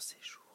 séjour.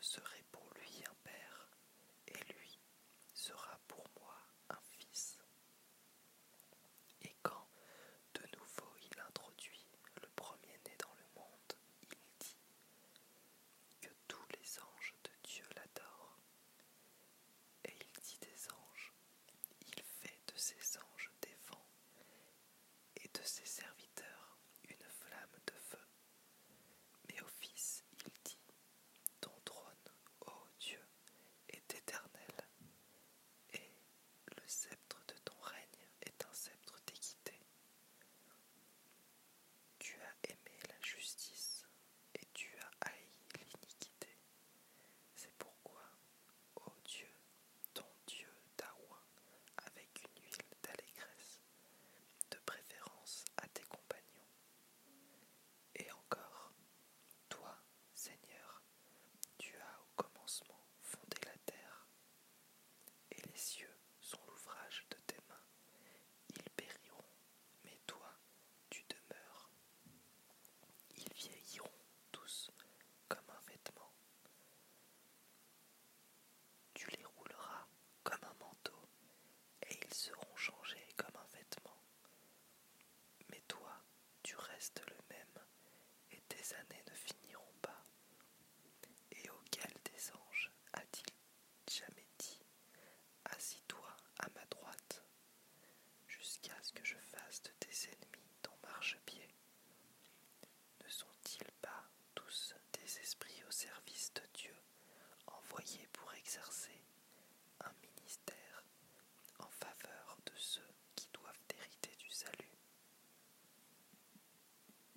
je serai